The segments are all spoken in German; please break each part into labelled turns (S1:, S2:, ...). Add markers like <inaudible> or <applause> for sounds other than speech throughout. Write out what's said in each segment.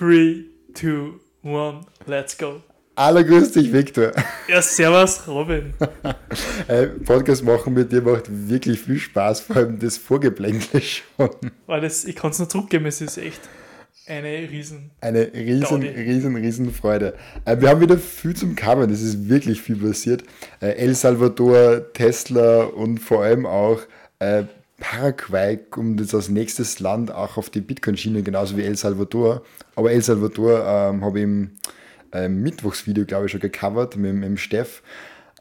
S1: 3, 2, 1, let's go.
S2: Hallo, grüß dich, Victor.
S1: Ja, servus, Robin. <laughs>
S2: Äh, Podcast machen mit dir macht wirklich viel Spaß, vor allem das Vorgeplänkel <laughs> schon.
S1: Weil das, ich kann es nur zurückgeben, es ist echt eine riesen...
S2: Eine riesen,
S1: Gaudi.
S2: riesen, riesen Freude. Äh, wir haben wieder viel zum Covern, es ist wirklich viel passiert. Äh, El Salvador, Tesla und vor allem auch Paraguay kommt jetzt als nächstes Land auch auf die Bitcoin-Schiene, genauso wie El Salvador. Aber El Salvador ähm, habe ich im ähm, Mittwochsvideo, glaube ich, schon gecovert mit, mit dem Steff.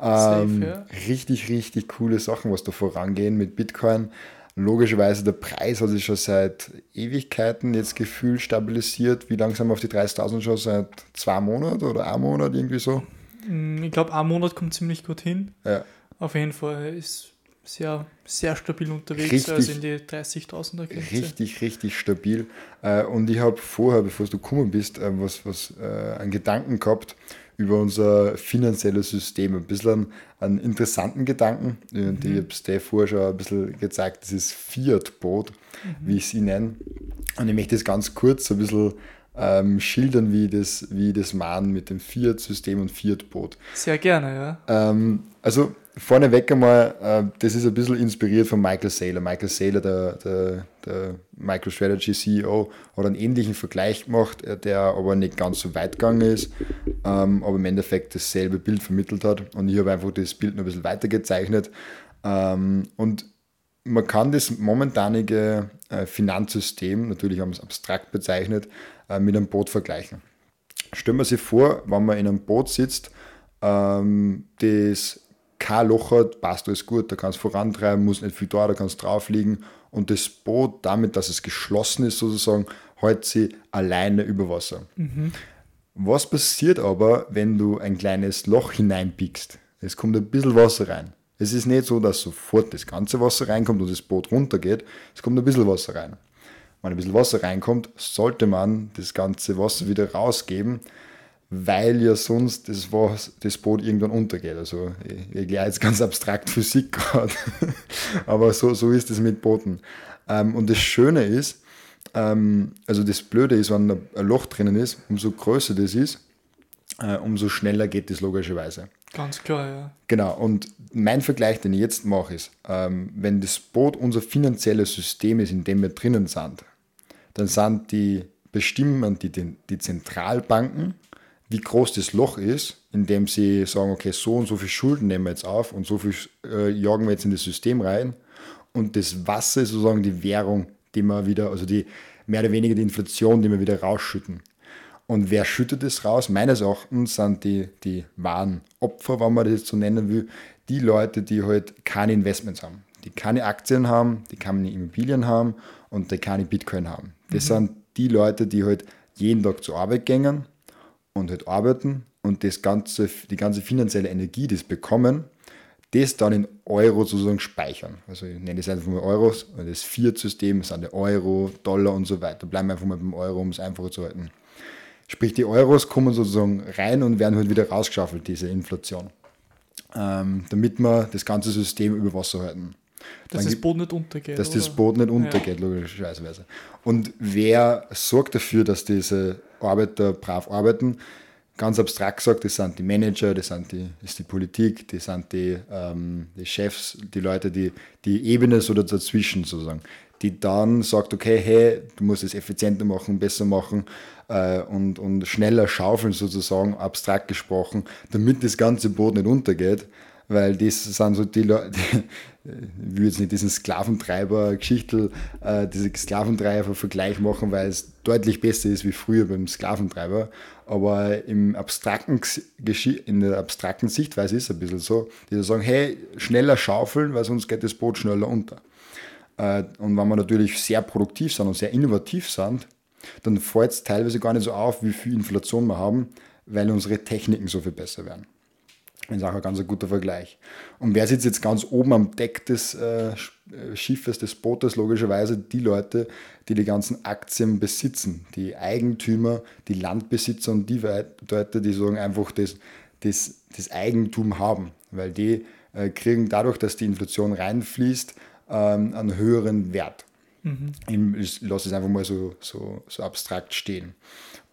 S2: Ähm,
S1: Safe, ja.
S2: Richtig, richtig coole Sachen, was da vorangehen mit Bitcoin. Logischerweise, der Preis hat sich schon seit Ewigkeiten jetzt gefühlt stabilisiert. Wie langsam auf die 30.000 schon? Seit zwei Monaten oder einem Monat irgendwie so?
S1: Mm, Ich glaube, ein Monat kommt ziemlich gut hin.
S2: Ja.
S1: Auf jeden Fall ist sehr, sehr stabil unterwegs,
S2: Richtig.
S1: also in die 30.000er Grenze.
S2: Richtig, richtig stabil. Äh, Und ich habe vorher, bevor du gekommen bist, äh, was, was äh, einen Gedanken gehabt über unser finanzielles System. Ein bisschen einen, einen interessanten Gedanken. Und ich habe es dir vorher schon ein bisschen gezeigt, dieses Fiat-Boot, wie ich sie nenne. Und ich möchte das ganz kurz ein bisschen ähm, schildern, wie das, wie das machen mit dem Fiat-System und Fiat-Boot.
S1: Sehr gerne, ja.
S2: Ähm, also vorneweg einmal, äh, das ist ein bisschen inspiriert von Michael Saylor. Michael Saylor, der, der, der MicroStrategy CEO, hat einen ähnlichen Vergleich gemacht, äh, der aber nicht ganz so weit gegangen ist, ähm, aber im Endeffekt dasselbe Bild vermittelt hat. Und ich habe einfach das Bild noch ein bisschen weiter gezeichnet. Ähm, und man kann das momentanige äh, Finanzsystem, natürlich haben wir es abstrakt bezeichnet, äh, mit einem Boot vergleichen. Stellen wir sich vor, wenn man in einem Boot sitzt, ähm, das kein Loch hat, passt alles gut, da kannst du vorantreiben, muss nicht viel da, da kannst drauf liegen und das Boot, damit, dass es geschlossen ist sozusagen, hält sie alleine über Wasser. Was passiert aber, wenn du ein kleines Loch hineinpickst? Es kommt ein bisschen Wasser rein. Es ist nicht so, dass sofort das ganze Wasser reinkommt und das Boot runtergeht. Es kommt ein bisschen Wasser rein. Wenn ein bisschen Wasser reinkommt, sollte man das ganze Wasser wieder rausgeben, weil ja sonst das, Was- das Boot irgendwann untergeht. Also ich, erkläre jetzt ganz abstrakt Physik gerade, <laughs> aber so, so ist es mit Booten. Ähm, und das Schöne ist, ähm, also das Blöde ist, wenn ein ein Loch drinnen ist, umso größer das ist, äh, umso schneller geht das logischerweise.
S1: Ganz klar, ja.
S2: Genau, und mein Vergleich, den ich jetzt mache, ist, ähm, wenn das Boot unser finanzielles System ist, in dem wir drinnen sind, dann sind die, bestimmen die, die, die Zentralbanken, wie groß das Loch ist, indem sie sagen, okay, so und so viel Schulden nehmen wir jetzt auf und so viel äh, jagen wir jetzt in das System rein. Und das Wasser ist sozusagen die Währung, die wir wieder, also die mehr oder weniger die Inflation, die wir wieder rausschütten. Und wer schüttet es raus? Meines Erachtens sind die, die wahren Opfer, wenn man das jetzt so nennen will, die Leute, die halt keine Investments haben. Die keine Aktien haben, die keine Immobilien haben und die keine Bitcoin haben. Das sind die Leute, die halt jeden Tag zur Arbeit gehen und halt arbeiten und das ganze, die ganze finanzielle Energie, die sie bekommen, das dann in Euro sozusagen speichern. Also ich nenne das einfach mal Euros, das Fiat-System sind der Euro, Dollar und so weiter. Bleiben wir einfach mal beim Euro, um es einfacher zu halten. Sprich, die Euros kommen sozusagen rein und werden halt wieder rausgeschaffelt, diese Inflation. Ähm, damit wir das ganze System über Wasser halten.
S1: Dass das Boot nicht untergeht.
S2: dass das
S1: oder?
S2: Boot nicht untergeht, logischerweise. Und wer sorgt dafür, dass diese Arbeiter brav arbeiten? Ganz abstrakt gesagt, das sind die Manager, das, sind die, das ist die Politik, das sind die, ähm, die Chefs, die Leute, die, die Ebene so dazwischen sozusagen, die dann sagt, okay, hey, du musst es effizienter machen, besser machen äh, und, und schneller schaufeln sozusagen, abstrakt gesprochen, damit das ganze Boot nicht untergeht, weil das sind so die Leute, <laughs> ich will jetzt nicht diesen Sklaventreiber-Geschichtel, äh, diese Sklaventreiber-Vergleich machen, weil es deutlich besser ist wie früher beim Sklaventreiber. Aber im abstrakten, in der abstrakten Sichtweise ist es ein bisschen so, die sagen, hey, schneller schaufeln, weil sonst geht das Boot schneller unter. Äh, Und wenn wir natürlich sehr produktiv sind und sehr innovativ sind, dann fällt es teilweise gar nicht so auf, wie viel Inflation wir haben, weil unsere Techniken so viel besser werden. Das ist auch ein ganz guter Vergleich. Und wer sitzt jetzt ganz oben am Deck des äh, äh, Schiffes, des Bootes? Logischerweise die Leute, die die ganzen Aktien besitzen. Die Eigentümer, die Landbesitzer und die Leute, die sagen einfach das, das, das Eigentum haben. Weil die äh, kriegen dadurch, dass die Inflation reinfließt, ähm, einen höheren Wert. Ich lasse es einfach mal so, so, so abstrakt stehen.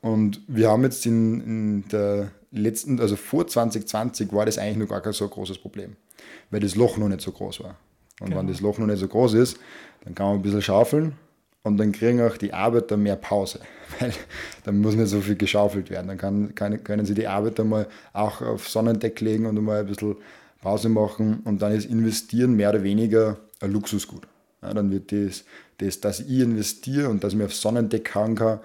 S2: Und wir haben jetzt in, in der letzten, also vor 2020 war das eigentlich noch gar kein so großes Problem, weil das Loch noch nicht so groß war. Und
S1: Genau.
S2: wenn das Loch noch nicht so groß ist, dann kann man ein bisschen schaufeln und dann kriegen auch die Arbeiter mehr Pause, <laughs> weil dann muss nicht so viel geschaufelt werden. Dann kann, kann, können sie die Arbeiter mal auch auf Sonnendeck legen und mal ein bisschen Pause machen und dann ist Investieren mehr oder weniger ein Luxusgut. Ja, dann wird das, das, dass ich investiere und dass ich mir auf Sonnendeck hauen kann,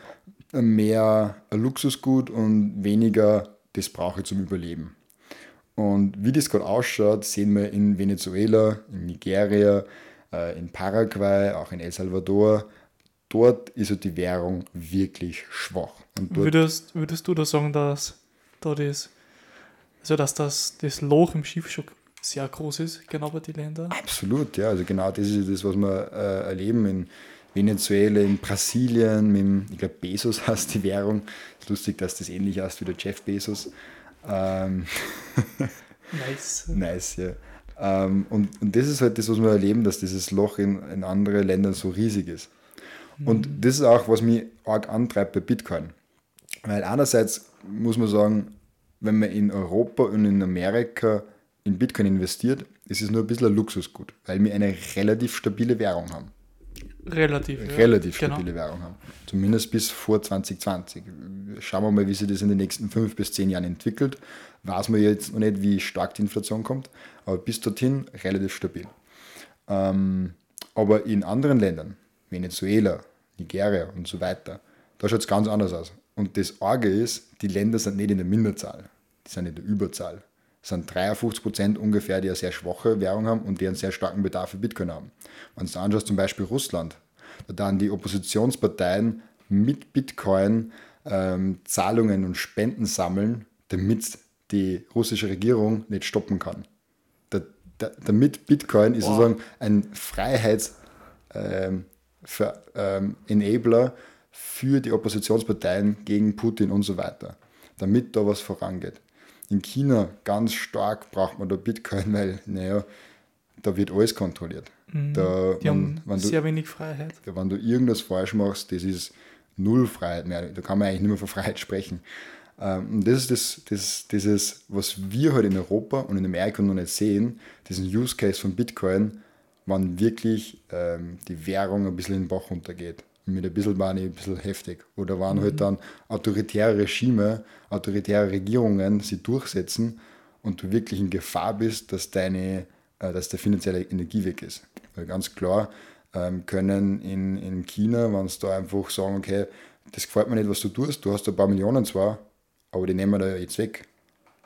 S2: mehr ein Luxusgut und weniger das brauche ich zum Überleben. Und wie das gerade ausschaut, sehen wir in Venezuela, in Nigeria, äh, in Paraguay, auch in El Salvador. Dort ist die Währung wirklich schwach.
S1: Würdest, würdest du da sagen, dass da das, also dass das, das Loch im Schiff schon sehr groß ist, genau bei den Ländern?
S2: absolut, ja. Also genau das ist das, was wir äh, erleben in Venezuela, in Brasilien, mit, ich glaube Bezos <laughs> heißt die Währung. Ist lustig, dass das ähnlich heißt wie der Jeff Bezos. Ähm, <laughs>
S1: Nice.
S2: Nice, ja. Ähm, und, und das ist halt das, was wir erleben, dass dieses Loch in, in anderen Ländern so riesig ist. Und das ist auch, was mich arg antreibt bei Bitcoin. Weil einerseits muss man sagen, wenn man in Europa und in Amerika in Bitcoin investiert, ist es nur ein bisschen ein Luxusgut, weil wir eine relativ stabile Währung haben.
S1: Relativ. ja.
S2: Relativ
S1: Genau.
S2: stabile Währung haben. Zumindest bis vor 2020. Schauen wir mal, wie sich das in den nächsten fünf bis zehn Jahren entwickelt. Weiß man jetzt noch nicht, wie stark die Inflation kommt, aber bis dorthin relativ stabil. Ähm, aber in anderen Ländern, Venezuela, Nigeria und so weiter, da schaut es ganz anders aus. Und das Arge ist, die Länder sind nicht in der Minderzahl, die sind in der Überzahl. Sind 53 Prozent ungefähr, die eine sehr schwache Währung haben und die einen sehr starken Bedarf für Bitcoin haben. Wenn du anschaust, zum Beispiel Russland, da dann die Oppositionsparteien mit Bitcoin ähm, Zahlungen und Spenden sammeln, damit die russische Regierung nicht stoppen kann. Da, da, damit Bitcoin ist
S1: Boah.
S2: sozusagen ein Freiheits- ähm, für, ähm, Enabler für die Oppositionsparteien gegen Putin und so weiter, damit da was vorangeht. In China ganz stark braucht man da Bitcoin, <laughs> weil, naja, da wird alles kontrolliert. Da,
S1: Mhm. Die
S2: wenn, wenn, du,
S1: sehr wenig Freiheit.
S2: wenn du irgendwas falsch machst, das ist null Freiheit mehr. Da kann man eigentlich nicht mehr von Freiheit sprechen. Ähm, Und das ist das, das, dieses, was wir heute in Europa und in Amerika noch nicht sehen, diesen Use Case von Bitcoin, wann wirklich ähm, die Währung ein bisschen in den Bach runtergeht. Mit ein bisschen Money, ein bisschen heftig. Oder wann halt dann autoritäre Regime, autoritäre Regierungen sie durchsetzen und du wirklich in Gefahr bist, dass deine, äh, dass der finanzielle Energie weg ist. Weil ganz klar ähm, können in, in China, wenn sie da einfach sagen, okay, das gefällt mir nicht, was du tust, du hast ein paar Millionen zwar, aber die nehmen wir da jetzt weg.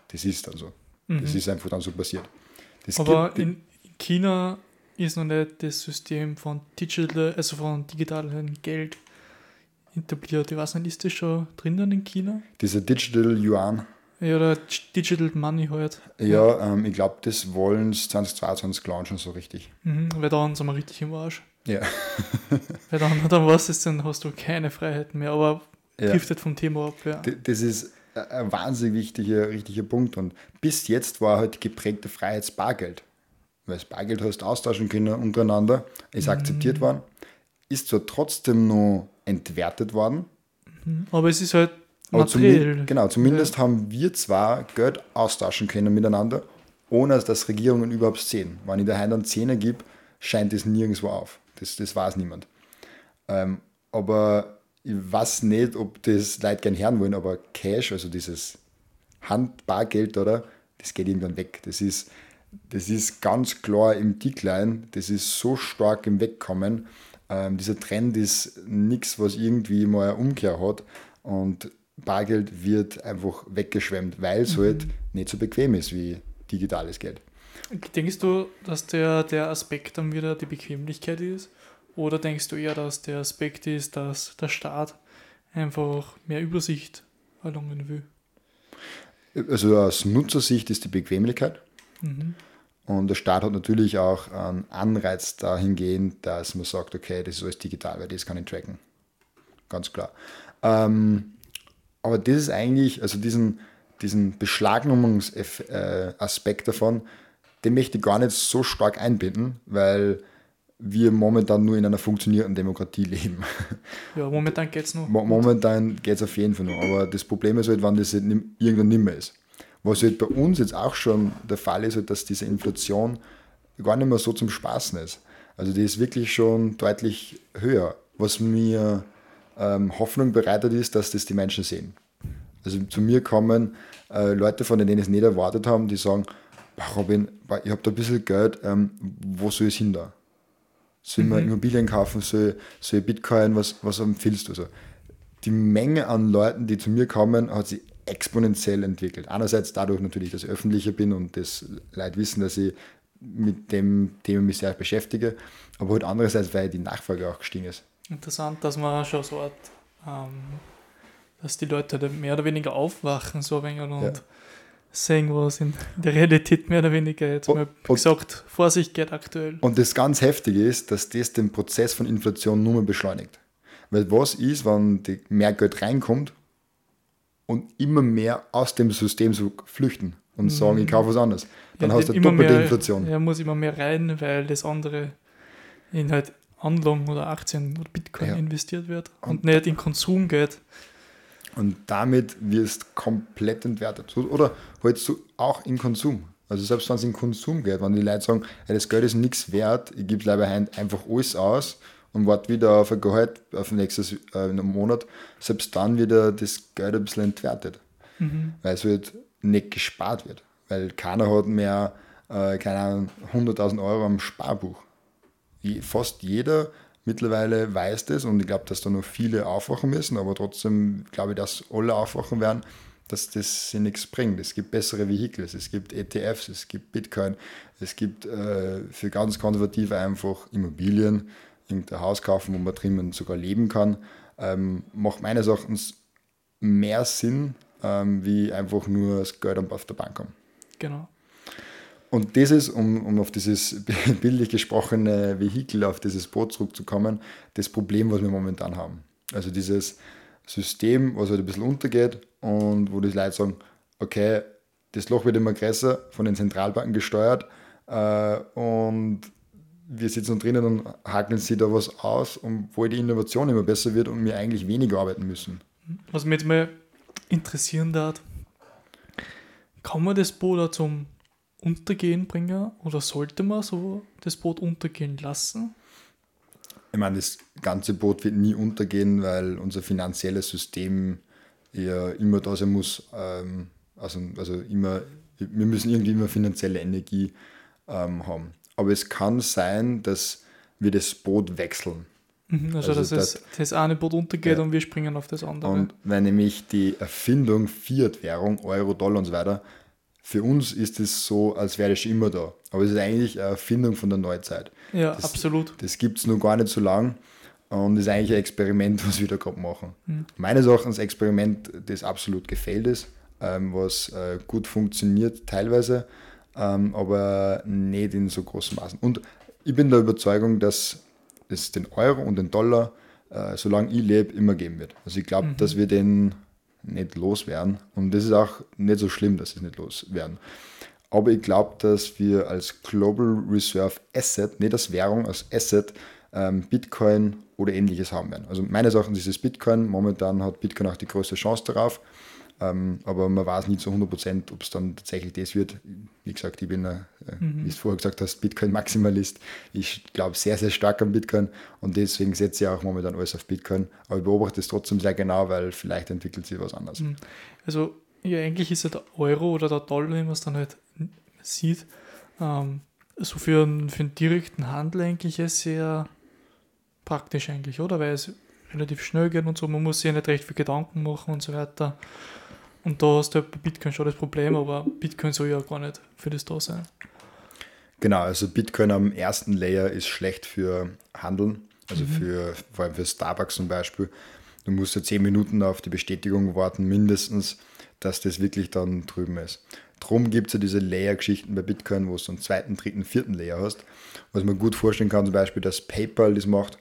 S2: Das ist dann so. Das ist einfach dann so passiert. Das
S1: Mhm. Aber
S2: gibt-
S1: in China ist noch nicht das System von Digital, also von digitalem Geld etabliert. Ich weiß nicht, ist das schon drinnen in China?
S2: Dieser Digital Yuan,
S1: Ja, oder Digital Money halt.
S2: ja, ähm, ich glaube, das wollen sie 2022 launchen so richtig.
S1: Mhm, weil dann sind wir richtig im Arsch.
S2: Ja. <laughs>
S1: Weil dann, dann was ist, dann hast du keine Freiheiten mehr. Aber
S2: Ja.
S1: driftet vom Thema ab, ja.
S2: Das ist ein- wahnsinnig wichtiger, richtiger Punkt. Und bis jetzt war halt geprägte Freiheit Bargeld. Weil Bargeld hast austauschen können untereinander, ist akzeptiert worden, ist zwar trotzdem noch entwertet worden,
S1: Aber es ist halt materiell.
S2: zumi genau, zumindest haben wir zwar Geld austauschen können miteinander, ohne dass Regierungen überhaupt sehen. Wenn ich daheim dann Zehner gebe, scheint das nirgendwo auf. Das, das weiß niemand. Ähm, aber ich weiß nicht, ob das Leute gern hören wollen, aber Cash, also dieses Handbargeld, oder? Das geht irgendwann weg. Das ist, das ist ganz klar im Decline. Das ist so stark im Wegkommen. Ähm, dieser Trend ist nichts, was irgendwie mal eine Umkehr hat. Und Bargeld wird einfach weggeschwemmt, weil es halt nicht so bequem ist wie digitales Geld.
S1: Denkst du, dass der, der Aspekt dann wieder die Bequemlichkeit ist? Oder denkst du eher, dass der Aspekt ist, dass der Staat einfach mehr Übersicht erlangen will?
S2: Also aus Nutzersicht ist die Bequemlichkeit.
S1: Mhm.
S2: Und der Staat hat natürlich auch einen Anreiz dahingehend, dass man sagt, okay, das ist alles digital, weil das kann ich tracken. Ganz klar. Ähm, aber das ist eigentlich, also diesen, diesen Beschlagnahmungsaspekt davon, den möchte ich gar nicht so stark einbinden, weil wir momentan nur in einer funktionierenden Demokratie leben.
S1: Ja, momentan geht es noch.
S2: Mo momentan geht es auf jeden Fall noch. Aber das Problem ist halt, wenn das halt irgendwann nicht mehr ist. Was halt bei uns jetzt auch schon der Fall ist, halt, dass diese Inflation gar nicht mehr so zum Spaßen ist. Also die ist wirklich schon deutlich höher. Was mir ähm, Hoffnung bereitet ist, dass das die Menschen sehen. Also zu mir kommen äh, Leute, von denen ich es nicht erwartet haben, die sagen, Robin, ich habe da ein bisschen Geld, ähm, wo soll ich hin da? Soll ich mhm. Immobilien kaufen, soll, soll ich Bitcoin, was, was empfiehlst du? Also die Menge an Leuten, die zu mir kommen, hat sich exponentiell entwickelt. Einerseits dadurch natürlich, dass ich öffentlicher bin und das Leute wissen, dass ich mit dem Thema mich sehr beschäftige, aber halt andererseits, weil die Nachfrage auch gestiegen ist.
S1: Interessant, dass man schon so hat, ähm, dass die Leute mehr oder weniger aufwachen so ein und ja. sehen, was in der Realität mehr oder weniger jetzt und, mal gesagt, Vorsicht geht aktuell.
S2: Und das ganz Heftige ist, dass das den Prozess von Inflation nur mehr beschleunigt. Weil was ist, wenn mehr Geld reinkommt und immer mehr aus dem System so flüchten und sagen, ich kaufe was anderes. Dann ja, hast du doppelte
S1: mehr,
S2: Inflation.
S1: Er muss immer mehr rein, weil das andere in halt Anlagen oder Aktien oder Bitcoin ja. investiert wird und, und, nicht in Konsum geht.
S2: Und damit wirst komplett entwertet. Oder halt so auch in Konsum. Also selbst wenn es in Konsum geht, wenn die Leute sagen, hey, das Geld ist nichts wert, ich gebe leider einfach alles aus und warte wieder auf ein Gehalt auf nächstes äh, Monat, selbst dann wird das Geld ein bisschen entwertet. Mhm. Weil es halt nicht gespart wird. Weil keiner hat mehr, äh, keine Ahnung, 100.000 Euro am Sparbuch. Fast jeder mittlerweile weiß das und ich glaube, dass da noch viele aufwachen müssen, aber trotzdem glaube ich, dass alle aufwachen werden, dass das sich nichts bringt. Es gibt bessere Vehikel, es gibt ETFs, es gibt Bitcoin, es gibt äh, für ganz Konservative einfach Immobilien, irgendein Haus kaufen, wo man drinnen sogar leben kann. Ähm, macht meines Erachtens mehr Sinn, ähm, wie einfach nur das Geld auf der Bank haben.
S1: Genau.
S2: Und das ist, um, um auf dieses <laughs> bildlich gesprochene Vehikel, auf dieses Boot zurückzukommen, das Problem, was wir momentan haben. Also dieses System, was halt ein bisschen untergeht und wo die Leute sagen, okay, das Loch wird immer größer, von den Zentralbanken gesteuert äh, und wir sitzen drinnen und hakeln sie da was aus, obwohl die Innovation immer besser wird und wir eigentlich weniger arbeiten müssen.
S1: Was mich jetzt mal interessieren darf, kann man das Boot zum Untergehen bringen oder sollte man so das Boot untergehen lassen?
S2: Ich meine, das ganze Boot wird nie untergehen, weil unser finanzielles System ja immer da sein muss. Ähm, also, also immer, wir müssen irgendwie immer finanzielle Energie ähm, haben. Aber es kann sein, dass wir das Boot wechseln.
S1: Mhm, also, also dass das, das eine Boot untergeht ja. und wir springen auf das andere.
S2: Und wenn nämlich die Erfindung Fiat-Währung, Euro, Dollar und so weiter, für uns ist es so, als wäre das schon immer da. Aber es ist eigentlich eine Erfindung von der Neuzeit.
S1: Ja,
S2: das,
S1: absolut.
S2: Das gibt es noch gar nicht so lang. Und ist eigentlich ein Experiment, <laughs> was wir da gerade machen. Mhm. Meines Erachtens ein Experiment, das absolut gefällt ist, ähm, was äh, gut funktioniert teilweise, ähm, aber nicht in so großen Maßen. Und ich bin der Überzeugung, dass es den Euro und den Dollar, äh, solange ich lebe, immer geben wird. Also ich glaube, mhm. dass wir den nicht loswerden. Und das ist auch nicht so schlimm, dass es nicht loswerden. Aber ich glaube, dass wir als Global Reserve Asset, nicht als Währung, als Asset, ähm, Bitcoin oder ähnliches haben werden. Also meines Erachtens ist es Bitcoin. Momentan hat Bitcoin auch die größte Chance darauf. Ähm, aber man weiß nicht zu 100% ob es dann tatsächlich das wird. Wie gesagt, ich bin, äh, mhm. wie du vorher gesagt hast, Bitcoin-Maximalist. Ich glaube sehr, sehr stark an Bitcoin und deswegen setze ich auch momentan alles auf Bitcoin. Aber ich beobachte es trotzdem sehr genau, weil vielleicht entwickelt sich was anderes. Mhm.
S1: Also, ja, eigentlich ist ja der Euro oder der Dollar, wie man es dann halt sieht, ähm, so für einen, für einen direkten Handel eigentlich sehr praktisch eigentlich, oder? Weil es relativ schnell geht und so, man muss sich ja nicht recht viel Gedanken machen und so weiter. Und da hast du halt bei Bitcoin schon das Problem, aber Bitcoin soll ja gar nicht für das da sein.
S2: Genau, also Bitcoin am ersten Layer ist schlecht für Handeln, also mhm. für vor allem für Starbucks zum Beispiel. Du musst ja zehn Minuten auf die Bestätigung warten, mindestens, dass das wirklich dann drüben ist. Drum gibt es ja diese Layer-Geschichten bei Bitcoin, wo du einen zweiten, dritten, vierten Layer hast. Was man gut vorstellen kann, zum Beispiel, dass PayPal das macht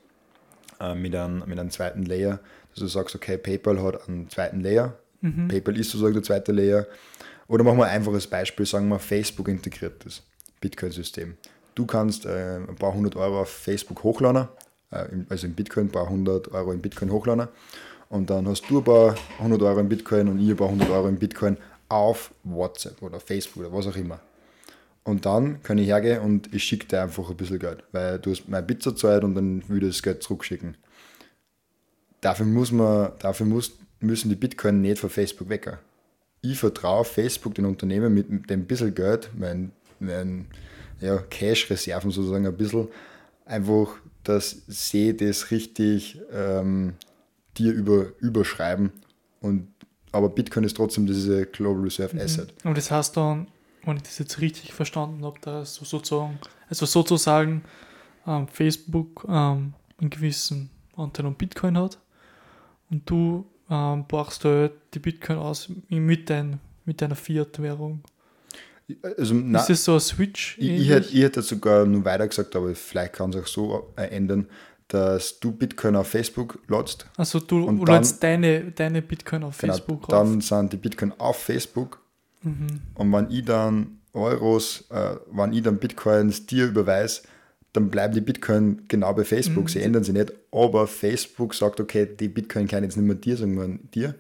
S2: äh, mit, einem, mit einem zweiten Layer, dass du sagst, okay, PayPal hat einen zweiten Layer, Mhm. PayPal ist sozusagen der zweite Layer. Oder machen wir ein einfaches Beispiel, sagen wir Facebook integriert das Bitcoin-System. du kannst äh, ein paar hundert Euro auf Facebook hochladen, äh, also in Bitcoin, ein paar hundert Euro in Bitcoin hochladen. Und dann hast du ein paar hundert Euro in Bitcoin und ich ein paar hundert Euro in Bitcoin auf WhatsApp oder Facebook oder was auch immer. Und dann kann ich hergehen und ich schicke dir einfach ein bisschen Geld, weil du hast meine Pizza zahlt und dann würde ich das Geld zurückschicken. Dafür, muss man, dafür muss, müssen die Bitcoin nicht von Facebook weg. Ich vertraue Facebook, den Unternehmen, mit dem bisschen Geld, mein, mein ja, Cash-Reserven sozusagen ein bisschen, einfach, dass sie das richtig ähm, dir über, überschreiben. Und, aber Bitcoin ist trotzdem diese Global Reserve Asset.
S1: Mhm. Und das heißt dann, wenn ich das jetzt richtig verstanden habe, dass so sozusagen, also sozusagen ähm, Facebook ähm, einen gewissen Anteil an Bitcoin hat und du ähm, brauchst halt die Bitcoin aus mit, dein, mit deiner Fiat-Währung.
S2: Also,
S1: na, ist das so ein Switch?
S2: Ich, ich, hätte, ich hätte sogar nur weiter gesagt, aber vielleicht kann es auch so äh, ändern, dass du Bitcoin auf Facebook ladst.
S1: Also du und ladst deine, deine Bitcoin auf genau, Facebook
S2: Dann sind die Bitcoin auf Facebook mhm. und wenn ich dann Euros, äh, wenn ich dann Bitcoins dir überweise, dann bleiben die Bitcoin genau bei Facebook. Mhm. Sie ändern sich nicht, aber Facebook sagt, okay, die Bitcoin kann jetzt nicht mehr dir, sondern dir.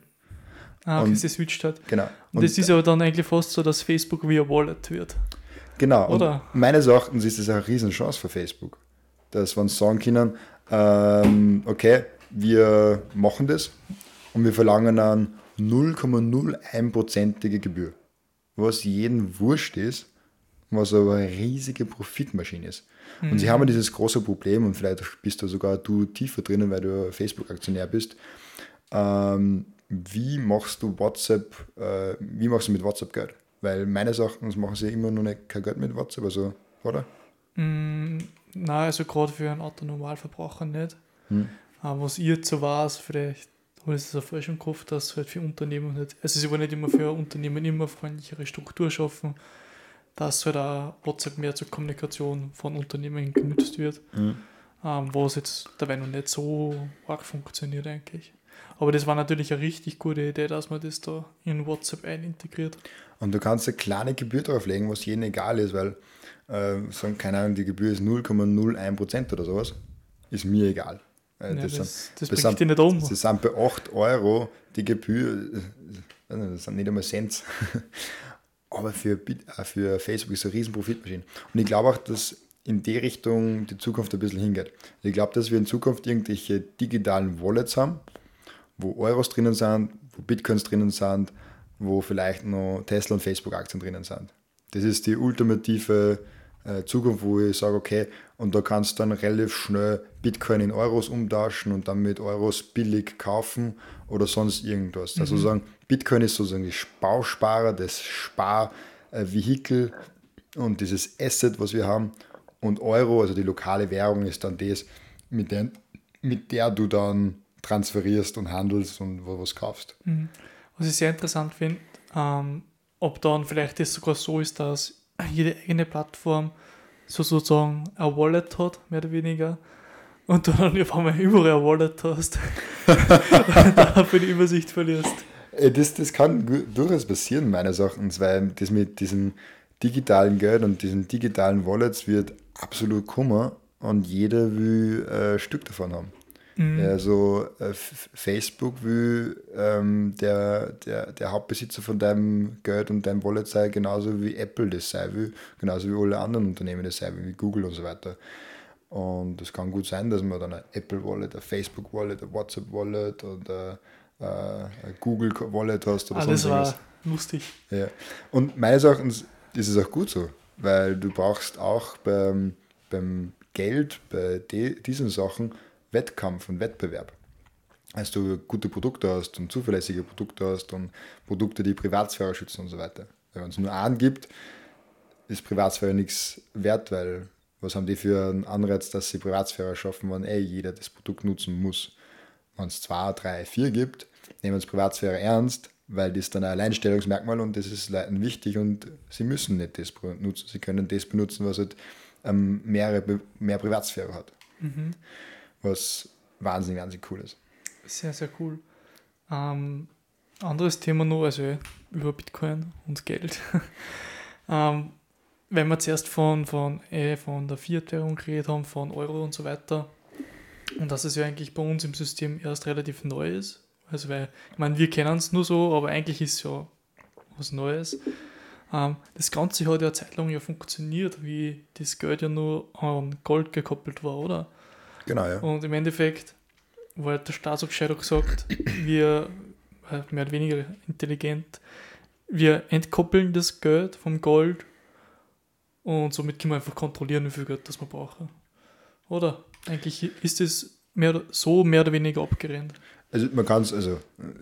S1: Ah, okay, und, sie switcht hat.
S2: Genau.
S1: Und, und das ist aber dann eigentlich fast so, dass Facebook wie ein Wallet wird.
S2: Genau. Oder? Und meines Erachtens ist das eine Riesenchance für Facebook. Dass wenn sie sagen können, ähm, okay, wir machen das und wir verlangen dann 0,01%ige Gebühr. Was jedem wurscht ist, was aber eine riesige Profitmaschine ist. Mhm. Und sie haben dieses große Problem, und vielleicht bist du sogar du tiefer drinnen, weil du Facebook-Aktionär bist. Ähm, wie machst du WhatsApp, äh, wie machst du mit WhatsApp Geld? Weil meines Erachtens machen sie immer noch nicht kein Geld mit WhatsApp, also, oder?
S1: Mm, nein, also gerade für einen Autonormalverbraucher nicht. Hm. Aber was ich jetzt so weiß, vielleicht ich es auch vorher schon gehofft, dass halt für Unternehmen nicht, also sie wollen nicht immer für Unternehmen immer freundlichere Struktur schaffen, dass halt auch WhatsApp mehr zur Kommunikation von Unternehmen genutzt wird, mhm. ähm, was jetzt dabei noch nicht so arg funktioniert eigentlich. Aber das war natürlich eine richtig gute Idee, dass man das da in WhatsApp einintegriert.
S2: Und du kannst eine kleine Gebühr drauflegen, was jedem egal ist, weil, äh, sagen, keine Ahnung, die Gebühr ist 0,01% oder sowas. Ist mir egal.
S1: Äh, ja, das, das, sind, das, das sind, nicht um.
S2: Das sind bei 8 Euro die Gebühr, äh, das sind nicht einmal Cent. <laughs> Aber für, äh, für Facebook ist es eine riesen Profitmaschine. Und ich glaube auch, dass in die Richtung die Zukunft ein bisschen hingeht. Ich glaube, dass wir in Zukunft irgendwelche digitalen Wallets haben, wo Euros drinnen sind, wo Bitcoins drinnen sind, wo vielleicht noch Tesla und Facebook-Aktien drinnen sind. Das ist die ultimative äh, Zukunft, wo ich sage, okay, und da kannst du dann relativ schnell Bitcoin in Euros umtauschen und dann mit Euros billig kaufen oder sonst irgendwas. Mhm. Also sagen, Bitcoin ist sozusagen die Bausparer, das Sparvehikel und dieses Asset, was wir haben. Und Euro, also die lokale Währung, ist dann das, mit der, mit der du dann transferierst und handelst und was kaufst.
S1: Mhm. Was ich sehr interessant finde, ähm, ob dann vielleicht das sogar so ist, dass jede eigene Plattform so sozusagen ein Wallet hat, mehr oder weniger, und du dann <laughs> auf einmal überall ein Wallet hast und dafür die Übersicht verlierst.
S2: Das, das kann durchaus passieren, meines Erachtens, weil das mit diesem digitalen Geld und diesen digitalen Wallets wird absolut kummer und jeder will ein Stück davon haben. Mhm. Also äh, Facebook will ähm, der, der, der Hauptbesitzer von deinem Geld und deinem Wallet sein, genauso wie Apple das sein will, genauso wie alle anderen Unternehmen das sein will, wie Google und so weiter. Und es kann gut sein, dass man dann ein Apple Wallet, ein Facebook Wallet, ein WhatsApp Wallet oder äh, ein Google Wallet hast oder
S1: Alles sonst war lustig.
S2: Ja. Und meines Erachtens ist es auch gut so, weil du brauchst auch beim, beim Geld, bei de, diesen Sachen, Wettkampf und Wettbewerb. Als du gute Produkte hast und zuverlässige Produkte hast und Produkte, die Privatsphäre schützen und so weiter. Wenn es nur einen gibt, ist Privatsphäre nichts wert, weil was haben die für einen Anreiz, dass sie Privatsphäre schaffen, wenn eh jeder das Produkt nutzen muss. Wenn es zwei, drei, vier gibt, nehmen sie Privatsphäre ernst, weil das dann ein Alleinstellungsmerkmal und das ist Leuten wichtig und sie müssen nicht das nutzen. Sie können das benutzen, was halt ähm, mehrere, mehr Privatsphäre hat. Mhm was wahnsinnig, wahnsinnig cool ist.
S1: Sehr, sehr cool. Ähm, anderes Thema noch, also über Bitcoin und Geld. <laughs> ähm, wenn wir zuerst von, von, äh, von der Fiat-Währung geredet haben, von Euro und so weiter, und dass es ja eigentlich bei uns im System erst relativ neu ist. Also, weil, ich meine, wir kennen es nur so, aber eigentlich ist es ja was Neues. Ähm, das Ganze hat ja eine Zeit lang ja funktioniert, wie das Geld ja nur an Gold gekoppelt war, oder?
S2: Genau, ja.
S1: Und im Endeffekt war halt der Staatsabscheidung gesagt, wir, äh, mehr oder weniger intelligent, wir entkoppeln das Geld vom Gold und somit können wir einfach kontrollieren, wie viel Geld das wir brauchen. Oder? Eigentlich ist es mehr, so mehr oder weniger abgerennt.
S2: Also man kann es, also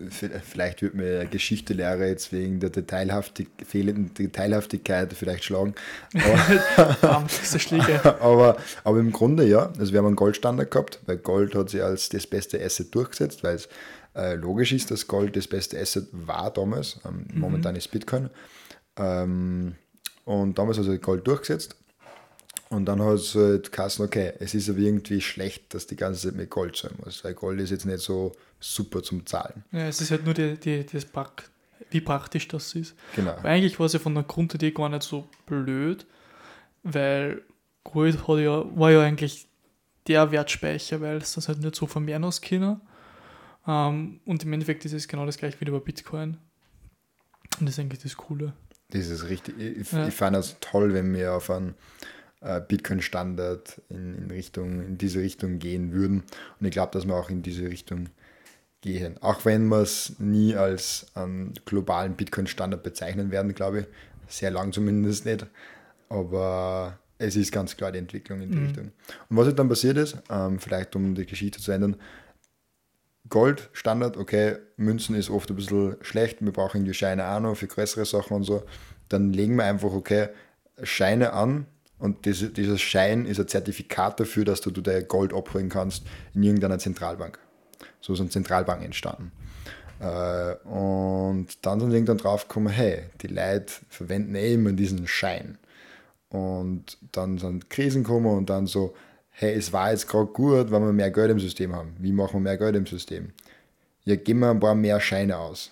S2: vielleicht wird mir Geschichtelehrer jetzt wegen der Detailhaftig, fehlenden Detailhaftigkeit vielleicht schlagen. <laughs> Aber, <laughs> aber, aber, im Grunde ja, also wir haben einen Goldstandard gehabt, weil Gold hat sich als das beste Asset durchgesetzt, weil es äh, logisch ist, dass Gold das beste Asset war damals. Ähm, mhm. Momentan ist Bitcoin. Ähm, und damals hat sich Gold durchgesetzt. Und dann hat es halt geheißen, okay, es ist aber irgendwie schlecht, dass die ganze Zeit mit Gold sein muss, weil Gold ist jetzt nicht so super zum Zahlen.
S1: Ja, es ist halt nur die, die, das Pack, wie praktisch das ist.
S2: Genau.
S1: Weil eigentlich war es ja von der Grundidee gar nicht so blöd, weil Gold hat ja, war ja eigentlich der Wertspeicher, weil es das halt nicht so vermehren aus China. Um, und im Endeffekt ist es genau das gleiche wie bei Bitcoin. Und das ist eigentlich das Coole.
S2: Das ist richtig. Ich, ja. ich fand es toll, wenn wir auf einen Bitcoin-Standard in, in, Richtung, in diese Richtung gehen würden. Und ich glaube, dass wir auch in diese Richtung gehen. Auch wenn wir es nie als einen globalen Bitcoin-Standard bezeichnen werden, glaube ich. Sehr lang zumindest nicht. Aber es ist ganz klar die Entwicklung in die mhm. Richtung. Und was jetzt dann passiert ist, ähm, vielleicht um die Geschichte zu ändern, Gold, Standard, okay, Münzen ist oft ein bisschen schlecht, wir brauchen irgendwie Scheine auch noch für größere Sachen und so. Dann legen wir einfach, okay, Scheine an, und das, dieser Schein ist ein Zertifikat dafür, dass du, du dein Gold abholen kannst in irgendeiner Zentralbank. So sind Zentralbanken entstanden. Äh, und dann sind irgendwann drauf gekommen, hey, die Leute verwenden eh immer diesen Schein. Und dann sind Krisen gekommen und dann so, hey, es war jetzt gerade gut, weil wir mehr Geld im System haben. Wie machen wir mehr Geld im System? Ja, geben wir ein paar mehr Scheine aus.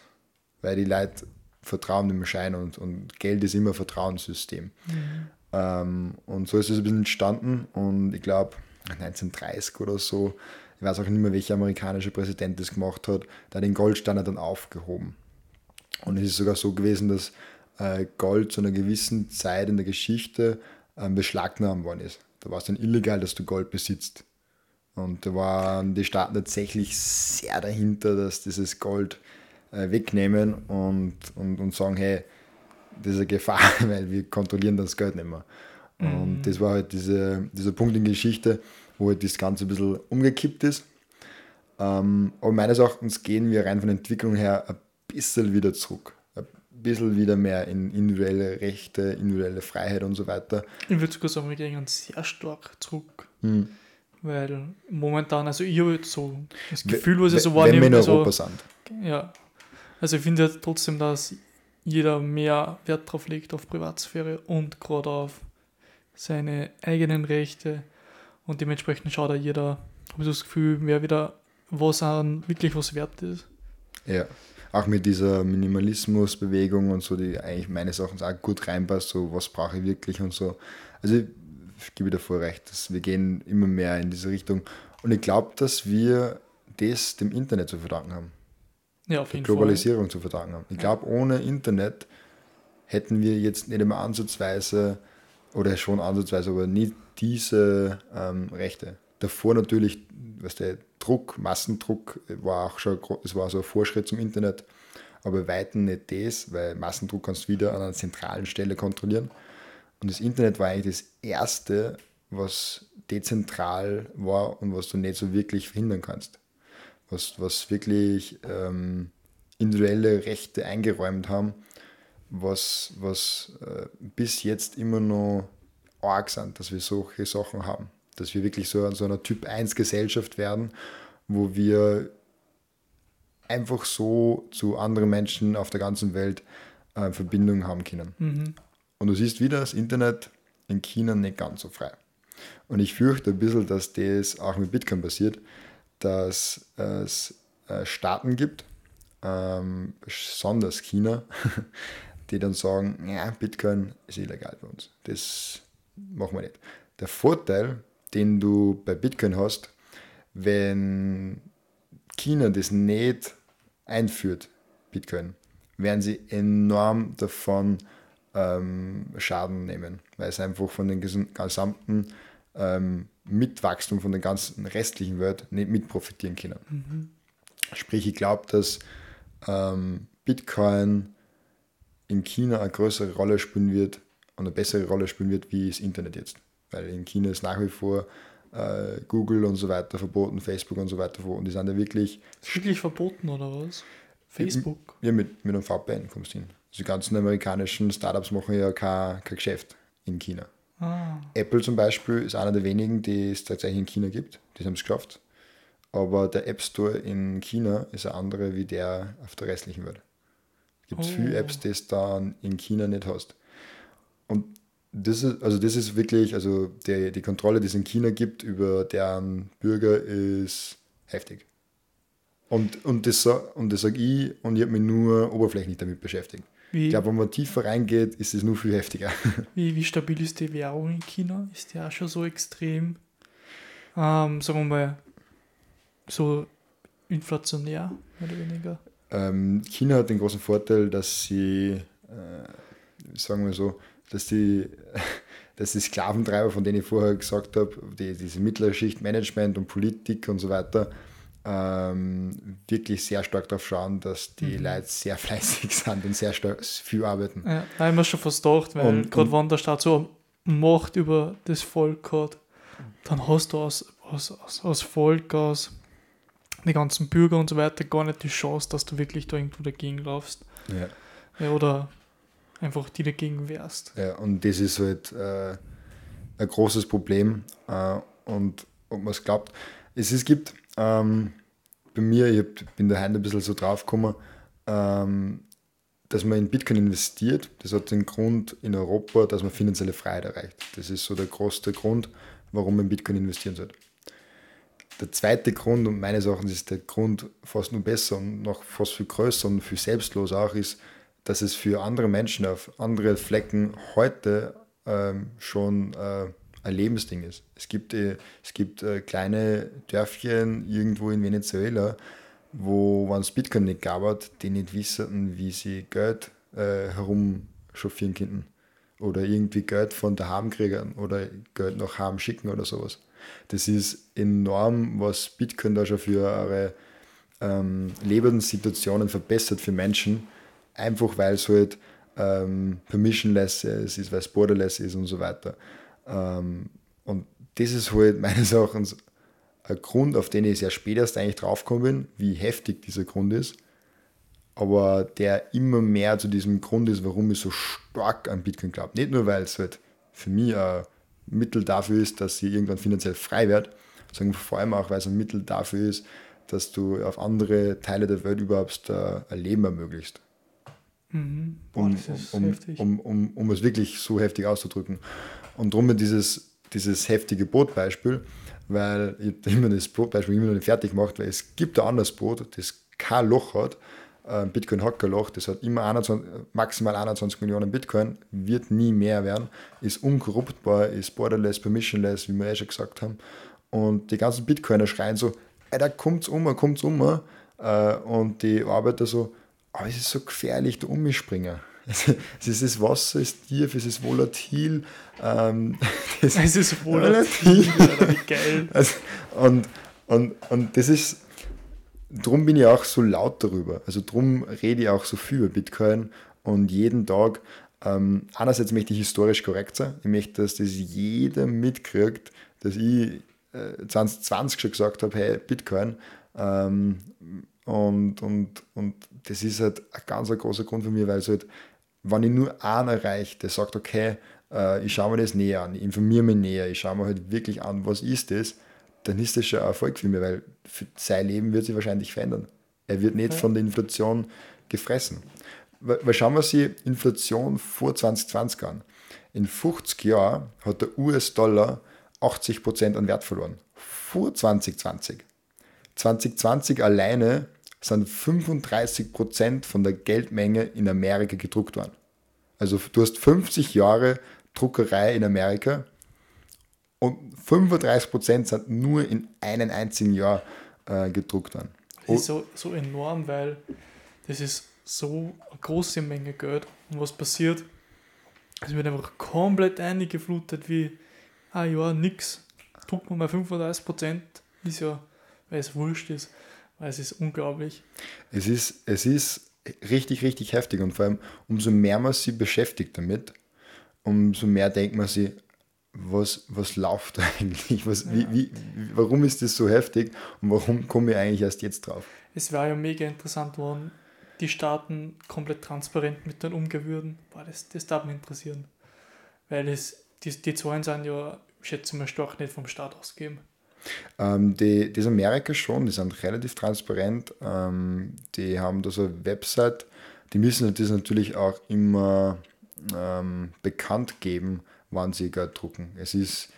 S2: Weil die Leute vertrauen dem Schein und, und Geld ist immer Vertrauenssystem. Mhm. Ähm, und so ist es ein bisschen entstanden und ich glaube 1930 oder so, ich weiß auch nicht mehr, welcher amerikanische Präsident das gemacht hat, da hat den Goldstandard dann aufgehoben. Und es ist sogar so gewesen, dass äh, Gold zu einer gewissen Zeit in der Geschichte ähm, beschlagnahmt worden ist. Da war es dann illegal, dass du Gold besitzt. Und da waren die Staaten tatsächlich sehr dahinter, dass dieses Gold äh, wegnehmen und, und, und sagen, hey, eine Gefahr, <laughs> weil wir kontrollieren das Geld nicht mehr. Mhm. Und das war halt diese, dieser Punkt in Geschichte, wo halt das Ganze ein bisschen umgekippt ist. Ähm, aber meines Erachtens gehen wir rein von der Entwicklung her ein bisschen wieder zurück. Ein bisschen wieder mehr in individuelle Rechte, individuelle Freiheit und so weiter.
S1: Ich würde sogar sagen, wir gehen sehr stark zurück. Mhm. Weil momentan, also ich habe so das Gefühl, was ich so wahrnehme. Wenn wir in Europa also, sind. Ja. Also ich finde ja trotzdem, dass jeder mehr Wert drauf legt auf Privatsphäre und gerade auf seine eigenen Rechte und dementsprechend schaut da jeder, habe ich das Gefühl, mehr wieder, was an wirklich was wert ist.
S2: Ja, auch mit dieser Minimalismusbewegung und so, die eigentlich meines Erachtens auch gut reinpasst, so was brauche ich wirklich und so. Also ich gebe dir voll recht, dass wir gehen immer mehr in diese Richtung und ich glaube, dass wir das dem Internet zu verdanken haben
S1: ja, jeden
S2: Globalisierung
S1: Fall.
S2: zu verdanken haben. Ich glaube, ohne Internet hätten wir jetzt nicht immer ansatzweise, oder schon ansatzweise, aber nicht diese ähm, Rechte. Davor natürlich, was der Druck, Massendruck war auch schon, es war so ein Vorschritt zum Internet, aber weitem nicht das, weil Massendruck kannst du wieder an einer zentralen Stelle kontrollieren. Und das Internet war eigentlich das erste, was dezentral war und was du nicht so wirklich verhindern kannst was, was wirklich ähm, individuelle Rechte eingeräumt haben, was, was äh, bis jetzt immer noch arg sind, dass wir solche Sachen haben. Dass wir wirklich so, so einer Typ 1 Gesellschaft werden, wo wir einfach so zu anderen Menschen auf der ganzen Welt äh, Verbindungen haben können. Mhm. Und du siehst wieder, das Internet in China nicht ganz so frei. Und ich fürchte ein bisschen, dass das auch mit Bitcoin passiert, dass es äh, Staaten gibt, ähm, besonders China, <laughs> die dann sagen, ja, Bitcoin ist illegal bei uns. Das machen wir nicht. Der Vorteil, den du bei Bitcoin hast, wenn China das nicht einführt, Bitcoin, werden sie enorm davon ähm, Schaden nehmen, weil es einfach von den gesamten ähm, Mitwachstum von der ganzen restlichen Welt nicht mit profitieren können. Mhm. Sprich, ich glaube, dass ähm, Bitcoin in China eine größere Rolle spielen wird und eine bessere Rolle spielen wird wie das Internet jetzt. Weil in China ist nach wie vor äh, Google und so weiter verboten, Facebook und so weiter verboten. Die sind ja wirklich.
S1: Ist wirklich verboten oder was? Facebook?
S2: Ja, mit, mit einem VPN kommst du hin. Also die ganzen amerikanischen Startups machen ja kein, kein Geschäft in China. Ah. Apple zum Beispiel ist einer der wenigen, die es tatsächlich in China gibt. Die haben es geschafft. Aber der App Store in China ist ein anderer wie der auf der restlichen Welt. Es gibt oh. viele Apps, die es dann in China nicht hast. Und das ist, also das ist wirklich, also die, die Kontrolle, die es in China gibt über deren Bürger, ist heftig. Und, und das, und das sage ich und ich habe mich nur oberflächlich damit beschäftigt. Wie, ich glaube, wenn man tiefer reingeht, ist es nur viel heftiger. <laughs>
S1: Wie, wie stabil ist die Währung in China? Ist die auch schon so extrem, ähm, sagen wir mal, so inflationär, mehr oder weniger?
S2: Ähm, China hat den großen Vorteil, dass sie, äh, sagen wir so, dass die, <laughs> dass die Sklaventreiber, von denen ich vorher gesagt habe, die, diese mittlere Schicht Management und Politik und so weiter, ähm, wirklich sehr stark darauf schauen, dass die mhm. Leute sehr <laughs> fleißig sind und sehr stark viel arbeiten.
S1: Ja, da haben wir schon fast gedacht, weil gerade wenn der Staat so Macht über das Volk hat, dann hast du aus, aus, aus, aus Volk, aus die ganzen Bürger und so weiter gar nicht die Chance, dass du wirklich da irgendwo dagegen laufst. Ja. ja oder einfach die dagegen wehrst.
S2: Ja, und das ist halt äh, ein großes Problem. Äh, und ob man es glaubt, es, es gibt ähm, bei mir, ich hab, bin daheim ein bisschen so draufgekommen, ähm, dass man in Bitcoin investiert. Das hat den Grund in Europa, dass man finanzielle Freiheit erreicht. Das ist so der größte Grund, warum man in Bitcoin investieren sollte. Der zweite Grund, und meines Erachtens ist der Grund fast nur besser und noch fast viel größer und viel selbstloser auch, ist, dass es für andere Menschen auf andere Flecken heute ähm, schon äh, ein Lebensding ist. Es gibt, äh, es gibt äh, kleine Dörfchen irgendwo in Venezuela, wo, wenn es Bitcoin nicht gab, die nicht wissen, wie sie Geld äh, herumchauffieren könnten. Oder irgendwie Geld von daheim kriegen oder Geld nach Heim schicken oder sowas. Das ist enorm, was Bitcoin da schon für eure ähm, Lebenssituationen verbessert für Menschen. Einfach weil es halt ähm, permissionless ist, weil es borderless ist und so weiter. Ähm, und das ist halt <laughs> meines Erachtens ein Grund, auf den ich sehr spät erst eigentlich draufgekommen bin, wie heftig dieser Grund ist. Aber der immer mehr zu diesem Grund ist, warum ich so stark an Bitcoin glaube. Nicht nur, weil es halt für mich ein Mittel dafür ist, dass ich irgendwann finanziell frei werde, sondern vor allem auch, weil es ein Mittel dafür ist, dass du auf andere Teile der Welt überhaupt äh, ein Leben ermöglicht. Mhm. Boah, um, um, um, um, um, es wirklich so heftig auszudrücken. Und darum dieses, dieses heftige Bootbeispiel, weil ich <laughs> immer das Bootbeispiel immer noch nicht fertig gemacht, weil es gibt ein anderes Boot, das kein Loch hat. Bitcoin hat kein Loch, das hat immer 21, maximal 21 Millionen Bitcoin, wird nie mehr werden, ist unkorruptbar, ist borderless, permissionless, wie wir eh schon gesagt haben. Und die ganzen Bitcoiner schreien so, ey, da kommt's um, kommt's um. Äh, und die Arbeiter so, aber es ist so gefährlich, da um mich springen. Es ist das Wasser, ist tief, es ist volatil. Ähm, <laughs>
S1: es ist volatil, volatil. geil.
S2: Also, und, und, und das ist, darum bin ich auch so laut darüber. Also darum rede ich auch so viel über Bitcoin und jeden Tag. Ähm, einerseits möchte ich historisch korrekt sein. Ich möchte, dass das jeder mitkriegt, dass ich äh, 2020 schon gesagt habe, hey, Bitcoin. Ähm, und, und, und das ist halt ein ganz großer Grund für mich, weil es halt wenn ich nur einen erreiche, der sagt, okay, äh, ich schaue mir das näher an, ich informiere mich näher, ich schaue mir halt wirklich an, was ist das, dann ist das schon ein Erfolg für mich, weil sein Leben wird sich wahrscheinlich verändern. Er wird nicht von der Inflation gefressen. Weil schauen wir sich Inflation vor 2020 an. In 50 Jahren hat der US-Dollar 80% an Wert verloren. Vor 2020. 2020 alleine sind 35 Prozent von der Geldmenge in Amerika gedruckt worden. Also du hast 50 Jahre Druckerei in Amerika und 35% sind nur in einem einzigen Jahr äh, gedruckt worden.
S1: Das ist so, so enorm, weil das ist so eine große Menge Geld. Und was passiert? Es wird einfach komplett eingeflutet wie, ah ja, nix. Druckt man mal 35%, ist ja, weil es wurscht ist, es ist unglaublich.
S2: Es ist, es ist richtig, richtig heftig und vor allem, umso mehr man sich beschäftigt damit, umso mehr denkt man sich, was, was läuft <laughs> eigentlich? Was, ja. wie, wie, warum ist das so heftig und warum komme ich eigentlich erst jetzt drauf?
S1: Es wäre ja mega interessant worden, die Staaten komplett transparent mit dann umgewürden. Boah, das, das darf mich interessieren. Weil es, die, die Zahlen sind ja, schätze ich mal, stark nicht vom Staat ausgegeben.
S2: Ähm, die, das Amerika schon, die sind relativ transparent. Ähm, die haben da so eine Website, die müssen das natürlich auch immer ähm, bekannt geben, wann sie Geld drucken. Es ist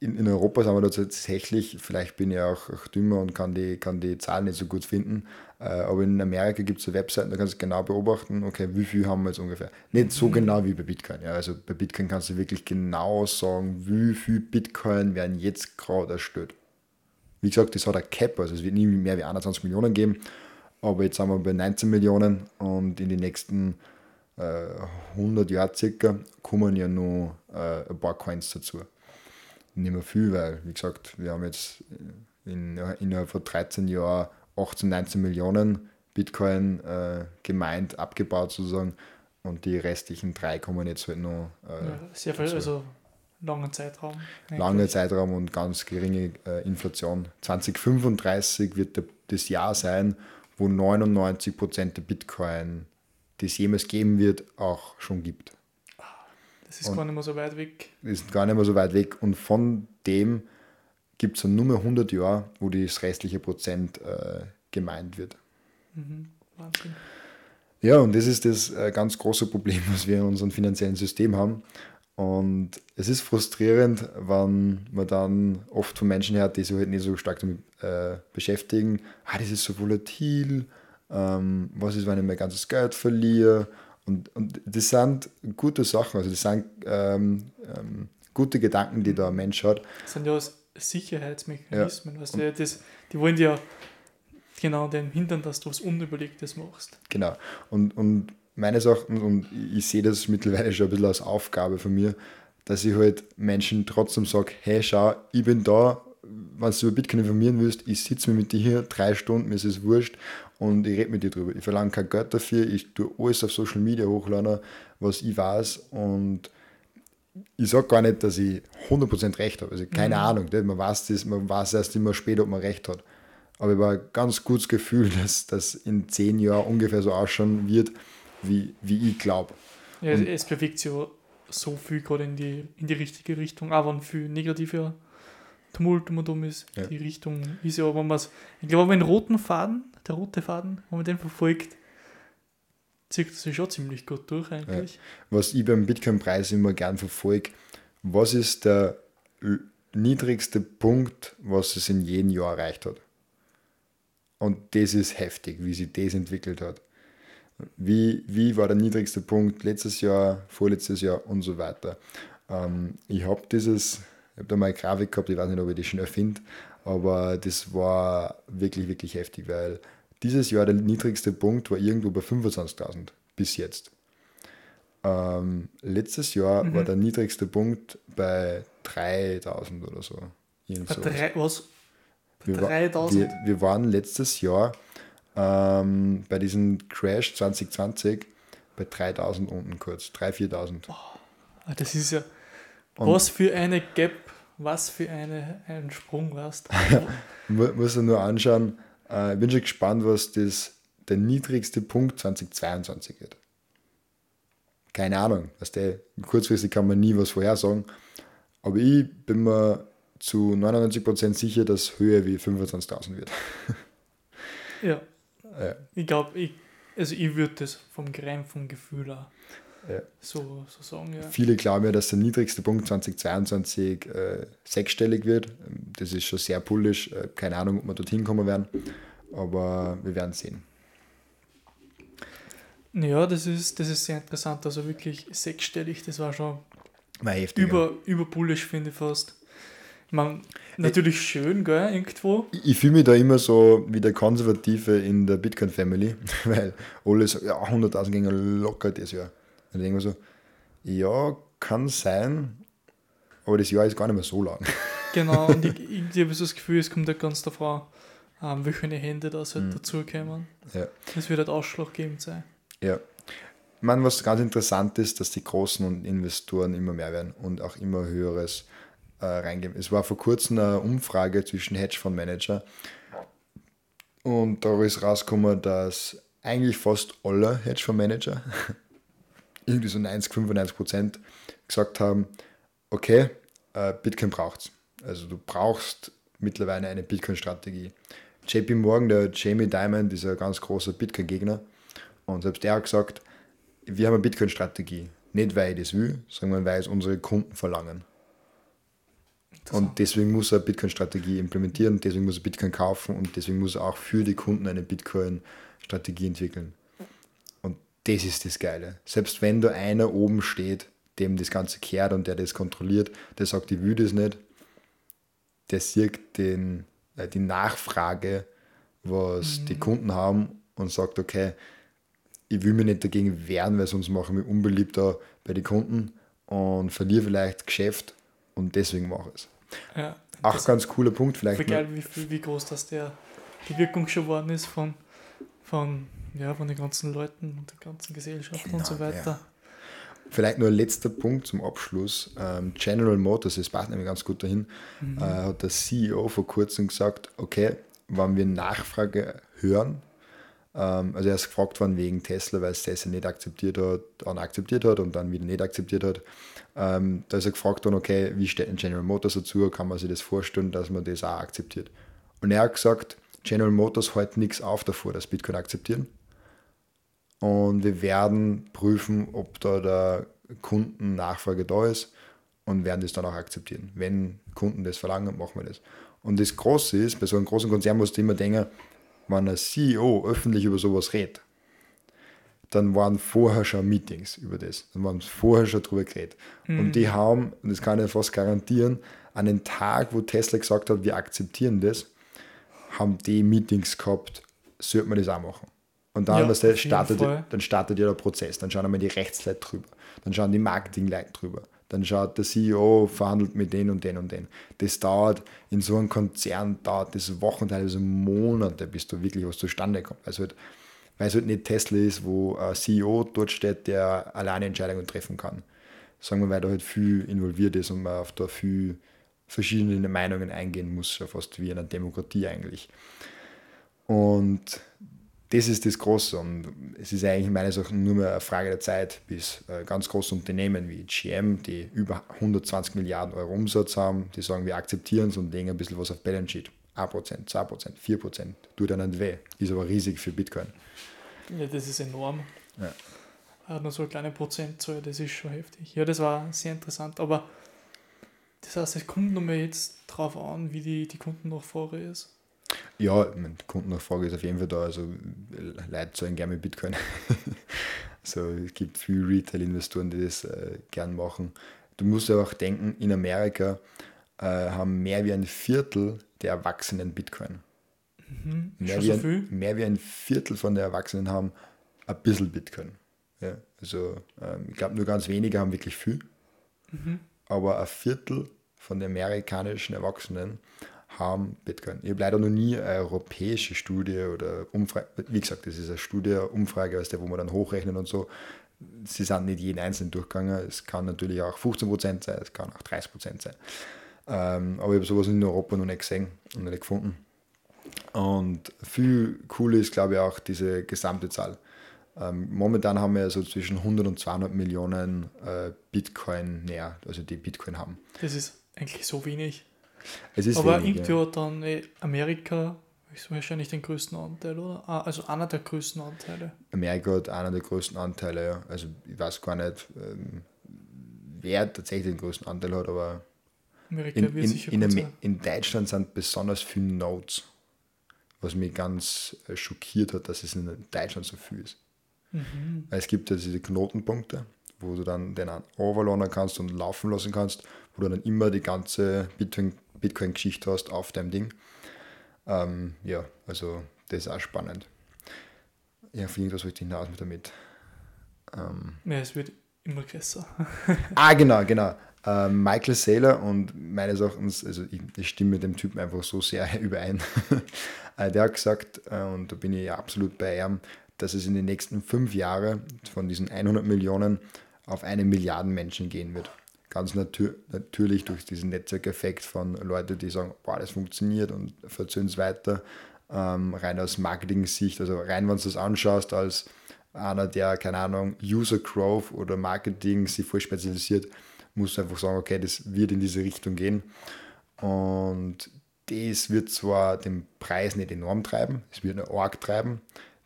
S2: in, in Europa sind wir da tatsächlich, vielleicht bin ich auch, auch dümmer und kann die, kann die Zahlen nicht so gut finden, äh, aber in Amerika gibt es so Webseiten, da kannst du genau beobachten, okay, wie viel haben wir jetzt ungefähr. Nicht so mhm. genau wie bei Bitcoin. Ja. Also bei Bitcoin kannst du wirklich genau sagen, wie viel Bitcoin werden jetzt gerade erstellt. Wie gesagt, das hat ein Cap, also es wird nie mehr wie 21 Millionen geben, aber jetzt sind wir bei 19 Millionen und in den nächsten äh, 100 Jahren circa kommen ja noch äh, ein paar Coins dazu nicht mehr viel, weil, wie gesagt, wir haben jetzt in, innerhalb von 13 Jahren 18, 19 Millionen Bitcoin äh, gemeint, abgebaut sozusagen und die restlichen drei kommen jetzt halt noch. Äh,
S1: ja, sehr viel, also langer Zeitraum.
S2: Langer Zeitraum und ganz geringe äh, Inflation. 2035 wird der, das Jahr sein, wo 99% der Bitcoin, die es jemals geben wird, auch schon gibt.
S1: Das ist und gar nicht mehr so weit weg.
S2: Ist gar nicht mehr so weit weg. Und von dem gibt es dann nur mehr 100 Jahre, wo das restliche Prozent äh, gemeint wird. Mhm. Wahnsinn. Ja, und das ist das äh, ganz große Problem, was wir in unserem finanziellen System haben. Und es ist frustrierend, wenn man dann oft von Menschen hört, die sich halt nicht so stark damit äh, beschäftigen. Ah, das ist so volatil. Ähm, was ist, wenn ich mein ganzes Geld verliere? Und, und das sind gute Sachen, also das sind ähm, ähm, gute Gedanken, die der Mensch hat.
S1: Das sind ja Sicherheitsmechanismen. Ja. Weißt du, das, die wollen ja genau den hindern, dass du was Unüberlegtes machst.
S2: Genau. Und, und meines Erachtens, und ich sehe das mittlerweile schon ein bisschen als Aufgabe von mir, dass ich halt Menschen trotzdem sage, hey, schau, ich bin da, wenn du über Bitcoin informieren willst, ich sitze mir mit dir hier drei Stunden, mir ist es wurscht und ich rede mit dir drüber. Ich verlange kein Geld dafür, ich tue alles auf Social Media hochladen, was ich weiß und ich sage gar nicht, dass ich 100% recht habe. Also keine mhm. Ahnung, man weiß, das, man weiß erst immer später, ob man recht hat. Aber ich habe ein ganz gutes Gefühl, <laughs> dass das in zehn Jahren ungefähr so ausschauen wird, wie, wie ich glaube.
S1: Ja, es bewegt sich so viel gerade in die, in die richtige Richtung, aber wenn viel negativer Tumult um und um ist. Ja. Die Richtung ist ja, wenn man es, ich glaube, wenn roten Faden, der rote Faden, wenn man den verfolgt, zieht es sich schon ziemlich gut durch eigentlich. Ja.
S2: Was ich beim Bitcoin-Preis immer gern verfolge, was ist der niedrigste Punkt, was es in jedem Jahr erreicht hat? Und das ist heftig, wie sich das entwickelt hat. Wie, wie war der niedrigste Punkt letztes Jahr, vorletztes Jahr und so weiter. Ähm, ich habe dieses ich habe da mal eine Grafik gehabt, ich weiß nicht, ob ich die schnell finde, aber das war wirklich, wirklich heftig, weil dieses Jahr der niedrigste Punkt war irgendwo bei 25.000 bis jetzt. Ähm, letztes Jahr mhm. war der niedrigste Punkt bei 3.000 oder so.
S1: Bei drei, was?
S2: Bei 3.000? Wir, wir, waren letztes Jahr ähm, bei diesem Crash 2020 bei 3.000 unten kurz, 3.000, 4.000.
S1: Oh, das ist ja, und was für eine Gap, was für eine, ein Sprung warst. <laughs>
S2: Muss man nur anschauen. Äh, ich bin schon gespannt, was das, der niedrigste Punkt 2022 wird. Keine Ahnung. Was der, kurzfristig kann man nie was vorhersagen. Aber ich bin mir zu 99% sicher, dass höher wie 25.000 wird.
S1: ja. ja. Ich glaube, ich, also ich würde das vom Grein, vom Gefühl auch ja. So, so sagen, ja.
S2: Viele glauben ja, dass der niedrigste Punkt 2022 äh, sechsstellig wird. Das ist schon sehr bullisch. Äh, keine Ahnung, ob wir dorthin kommen werden, aber wir werden sehen.
S1: Ja, das ist, das ist sehr interessant. Also wirklich sechsstellig, das war schon
S2: War heftig.
S1: über, überbullisch, finde ich fast. Ich meine, natürlich schön, gell, irgendwo.
S2: Ich, ich fühle mich da immer so wie der Konservative in der Bitcoin-Family, <laughs> weil alle sagen, ja, 100.000 gingen locker das Jahr. Und ich denke mir so, ja, kann sein, aber das Jahr ist gar nicht mehr so lang. <laughs>
S1: Genau, und ich, ich, <laughs> ich habe so das Gefühl, es kommt halt ganz davon, ähm, welche Hände das
S2: Mhm.
S1: halt dazukommen.
S2: Ja.
S1: Das wird halt ausschlaggebend sein.
S2: Ja. Ich meine, was ganz interessant ist, dass die großen und Investoren immer mehr werden und auch immer höheres äh, reingeben. Es war vor kurzem eine Umfrage zwischen Hedgefondsmanager und da ist rausgekommen, dass eigentlich fast alle Hedgefondsmanager, irgendwie so 90, 95 Prozent, gesagt haben, okay, äh, Bitcoin braucht's. Also du brauchst mittlerweile eine Bitcoin-Strategie. JP Morgan, der Jamie Dimon, dieser ganz große Bitcoin-Gegner, und selbst er hat gesagt, wir haben eine Bitcoin-Strategie. Nicht, weil ich das will, sondern weil es unsere Kunden verlangen. Und deswegen muss er Bitcoin-Strategie implementieren, deswegen muss er Bitcoin kaufen und deswegen muss er auch für die Kunden eine Bitcoin-Strategie entwickeln. Das ist das Geile. Selbst wenn da einer oben steht, dem das Ganze kehrt und der das kontrolliert, der sagt, ich will das nicht, der sieht den, äh, die Nachfrage, was die Kunden haben und sagt, okay, ich will mich nicht dagegen wehren, weil sonst mache ich mich unbeliebter bei den Kunden und verliere vielleicht Geschäft und deswegen mache ich es.
S1: Ja,
S2: Auch ganz cooler Punkt vielleicht. noch.
S1: wie, wie groß das der, die Wirkung schon geworden ist von, von, ja, von den ganzen Leuten und der ganzen Gesellschaft und so
S2: Enorm,
S1: weiter.
S2: Vielleicht nur ein letzter Punkt zum Abschluss. Ähm, General Motors, das passt nämlich ganz gut dahin, äh, hat der CEO vor kurzem gesagt, okay, wenn wir Nachfrage hören, ähm, also er ist gefragt worden wegen Tesla, weil es Tesla nicht akzeptiert hat, dann akzeptiert hat und dann wieder nicht akzeptiert hat. Ähm, da ist er gefragt worden, okay, wie steht ein General Motors dazu, kann man sich das vorstellen, dass man das auch akzeptiert. Und er hat gesagt, General Motors hält nichts auf davor, dass Bitcoin akzeptieren. Und wir werden prüfen, ob da der Kundennachfrage da ist und werden das dann auch akzeptieren. Wenn Kunden das verlangen, machen wir das. Und das Große ist, bei so einem großen Konzern musst du immer denken, wenn ein CEO öffentlich über sowas redet, dann waren vorher schon Meetings über das. Dann waren vorher schon drüber geredet. Und die haben, und das kann ich fast garantieren, an den Tag, wo Tesla gesagt hat, wir akzeptieren das, haben die Meetings gehabt, sollte man das auch machen. Und dann,
S1: Ja, auf jeden
S2: startet, dann startet ja der Prozess. Dann schauen einmal die Rechtsleute drüber. Dann schauen die Marketingleute drüber. Dann schaut der CEO, verhandelt mit den und den und den. Das dauert, in so einem Konzern dauert das Wochen, teilweise Monate, bis da wirklich was zustande kommt. Also halt, weil es halt nicht Tesla ist, wo ein CEO dort steht, der alleine Entscheidungen treffen kann. Sagen wir, weil da halt viel involviert ist und man auf da viel verschiedene Meinungen eingehen muss, fast wie in einer Demokratie eigentlich. Und das ist das Große und es ist eigentlich meines Erachtens nur mehr eine Frage der Zeit, bis äh, ganz große Unternehmen wie GM, die über 120 Milliarden Euro Umsatz haben, die sagen, wir akzeptieren es und legen ein bisschen was auf Balance Sheet. 1%, 2%, 4%, tut dann nicht weh, ist aber riesig für Bitcoin.
S1: Ja, das ist enorm.
S2: Ja.
S1: Hat nur so eine kleine Prozentzahl, das ist schon heftig. Ja, das war sehr interessant, aber das heißt, es kommt nochmal jetzt drauf an, wie die, die Kundennachfrage ist.
S2: Ja, meine, Kundennachfrage ist auf jeden Fall da. Also Leute zahlen gerne mit Bitcoin. <laughs> also es gibt viele Retail-Investoren, die das äh, gern machen. Du musst ja auch denken, in Amerika äh, haben mehr wie ein Viertel der Erwachsenen Bitcoin.
S1: Mhm.
S2: Mehr wie,
S1: so
S2: ein, mehr wie ein Viertel von der Erwachsenen haben ein bisschen Bitcoin. Ja, also ähm, ich glaube, nur ganz wenige haben wirklich viel.
S1: Mhm.
S2: Aber ein Viertel von den amerikanischen Erwachsenen haben Bitcoin. Ich habe leider noch nie eine europäische Studie oder Umfrage, wie gesagt, das ist eine Studie, Umfrage, aus der, wo man dann hochrechnen und so. Sie sind nicht jeden einzelnen durchgegangen. Es kann natürlich auch 15% sein, es kann auch 30% sein. Ähm, aber ich habe sowas in Europa noch nicht gesehen und nicht gefunden. Und viel cooler ist, glaube ich, auch diese gesamte Zahl. Ähm, momentan haben wir so zwischen 100 und 200 Millionen äh, Bitcoin näher, also die Bitcoin haben.
S1: Das ist eigentlich so wenig.
S2: Es ist
S1: aber
S2: wenig,
S1: irgendwie hat dann eh, Amerika ist wahrscheinlich den größten Anteil, oder? Ah, Also einer der größten Anteile.
S2: Amerika hat einer der größten Anteile, ja. also ich weiß gar nicht, ähm, wer tatsächlich den größten Anteil hat, aber
S1: Amerika
S2: in, in,
S1: sicher
S2: in,
S1: sein.
S2: in Deutschland sind besonders viele Nodes, was mich ganz äh, schockiert hat, dass es in Deutschland so viel ist.
S1: Mhm.
S2: Es gibt ja diese Knotenpunkte, wo du dann den overladen kannst und laufen lassen kannst, wo du dann immer die ganze Bitcoin- Bitcoin-Geschichte hast auf deinem Ding. Ähm, ja, also das ist auch spannend. Ja, auf irgendwas wollte ich hinaus mit damit. Ähm,
S1: Ja, es wird immer größer. <laughs>
S2: ah, genau, genau. Ähm, Michael Saylor und meines Erachtens, also ich, ich stimme mit dem Typen einfach so sehr <laughs> überein. <laughs> Äh, der hat gesagt, äh, und da bin ich absolut bei ihm, dass es in den nächsten fünf Jahren von diesen 100 Millionen auf eine Milliarde Menschen gehen wird. Ganz natür natürlich durch diesen Netzwerkeffekt von Leuten, die sagen, boah, das funktioniert und verzöhnen es weiter. Ähm, rein aus Marketing-Sicht, also rein, wenn du das anschaust, als einer, der, keine Ahnung, User Growth oder Marketing sich voll spezialisiert, musst du einfach sagen, okay, das wird in diese Richtung gehen. Und das wird zwar den Preis nicht enorm treiben, es wird eine Org treiben.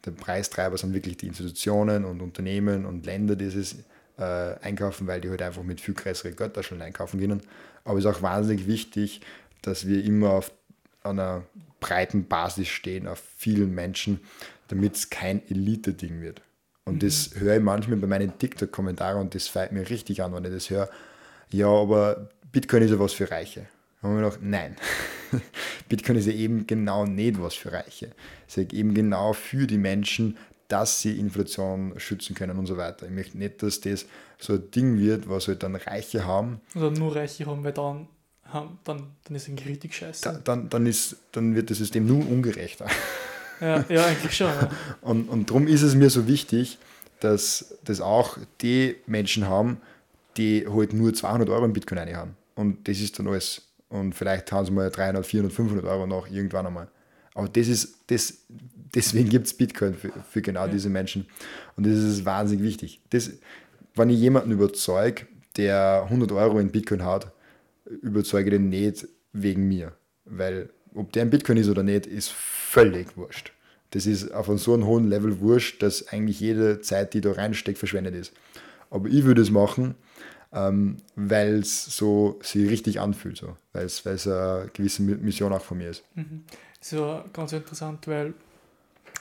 S2: Der Preistreiber sind wirklich die Institutionen und Unternehmen und Länder, die es äh, einkaufen, weil die halt einfach mit viel größeren Geldtaschen einkaufen können. Aber es ist auch wahnsinnig wichtig, dass wir immer auf einer breiten Basis stehen, auf vielen Menschen, damit es kein Elite-Ding wird. Und das höre ich manchmal bei meinen TikTok-Kommentaren und das fällt mir richtig an, wenn ich das höre. Ja, aber Bitcoin ist ja was für Reiche. Da haben wir gedacht, nein. <laughs> Bitcoin ist ja eben genau nicht was für Reiche. Es ist ja eben genau für die Menschen, dass sie Inflation schützen können und so weiter. Ich möchte nicht, dass das so ein Ding wird, was halt dann Reiche haben.
S1: Oder nur Reiche haben, weil dann, haben, dann, dann ist es richtig scheiße.
S2: Da, dann, dann, ist, dann wird das System nur ungerechter.
S1: Ja, ja, eigentlich schon. Ja. <laughs>
S2: Und, und darum ist es mir so wichtig, dass das auch die Menschen haben, die halt nur 200 Euro in Bitcoin rein haben. Und das ist dann alles. Und vielleicht haben sie mal 300, 400, 500 Euro noch irgendwann einmal. Aber das ist, das, deswegen gibt es Bitcoin für, für genau diese Menschen. Und das ist wahnsinnig wichtig. Das, wenn ich jemanden überzeuge, der 100 Euro in Bitcoin hat, überzeuge den nicht wegen mir. Weil ob der ein Bitcoin ist oder nicht, ist völlig wurscht. Das ist auf so einem hohen Level wurscht, dass eigentlich jede Zeit, die da reinsteckt, verschwendet ist. Aber ich würde es machen, ähm, weil es so sich richtig anfühlt, so. weil es eine gewisse Mission auch von mir ist.
S1: Das ist ja ganz interessant, weil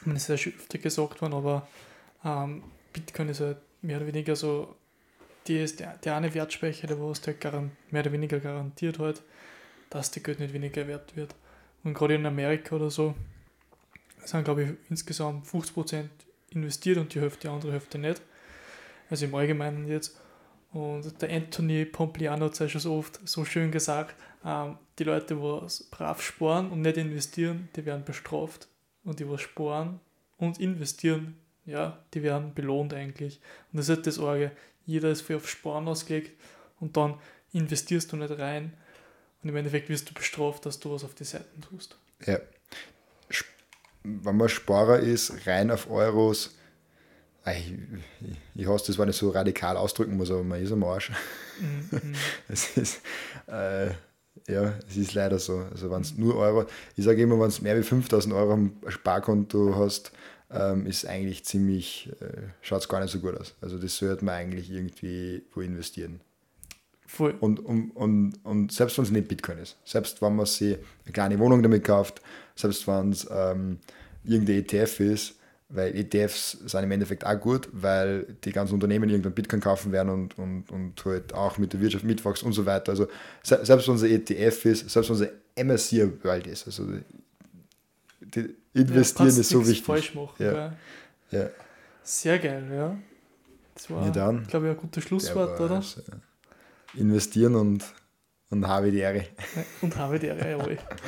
S1: es ist ja schon gesagt worden, aber ähm, Bitcoin ist halt mehr oder weniger so die ist der, der eine Wertspeicher, der was halt garan- mehr oder weniger garantiert halt, dass die Geld nicht weniger wert wird. Und gerade in Amerika oder so sind, glaube ich, insgesamt 50% investiert und die Hälfte, die andere Hälfte nicht. Also im Allgemeinen jetzt. Und der Anthony Pompliano hat es ja schon so oft so schön gesagt, ähm, die Leute, die brav sparen und nicht investieren, die werden bestraft. Und die, was sparen und investieren, ja, die werden belohnt eigentlich. Und das ist halt das Orge. Jeder ist voll auf Sparen ausgelegt und dann investierst du nicht rein. Und im Endeffekt wirst du bestraft, dass du was auf die Seiten tust.
S2: Ja. Wenn man Sparer ist, rein auf Euros, ich, ich, hasse das, wenn ich so radikal ausdrücken muss, aber man ist am Arsch.
S1: Mhm. <laughs>
S2: Es ist, äh, ja, es ist leider so. Also wenn es nur Euro, ich sage immer, wenn es mehr wie 5000 Euro am Sparkonto hast, ähm, ist eigentlich ziemlich, äh, schaut es gar nicht so gut aus. Also das sollte man eigentlich irgendwie wo investieren.
S1: Voll.
S2: Und, und, und, und selbst wenn es nicht Bitcoin ist, selbst wenn man sich eine kleine Wohnung damit kauft, selbst wenn es ähm, irgendein ETF ist, weil ETFs sind im Endeffekt auch gut, weil die ganzen Unternehmen irgendein Bitcoin kaufen werden und, und, und halt auch mit der Wirtschaft mitwachsen und so weiter. Also se selbst wenn es ein ETF ist, selbst wenn es ein MSCI World ist, also die, investieren
S1: kannst
S2: ist so wichtig.
S1: falsch machen.
S2: Ja. Ja,
S1: Sehr geil, ja. Das war,
S2: Ja, dann.
S1: glaube ich, ein gutes
S2: der
S1: Schlusswort, oder?
S2: äh, Investieren und, und habe die Ehre.
S1: Und habe die Ehre, jawohl. <laughs>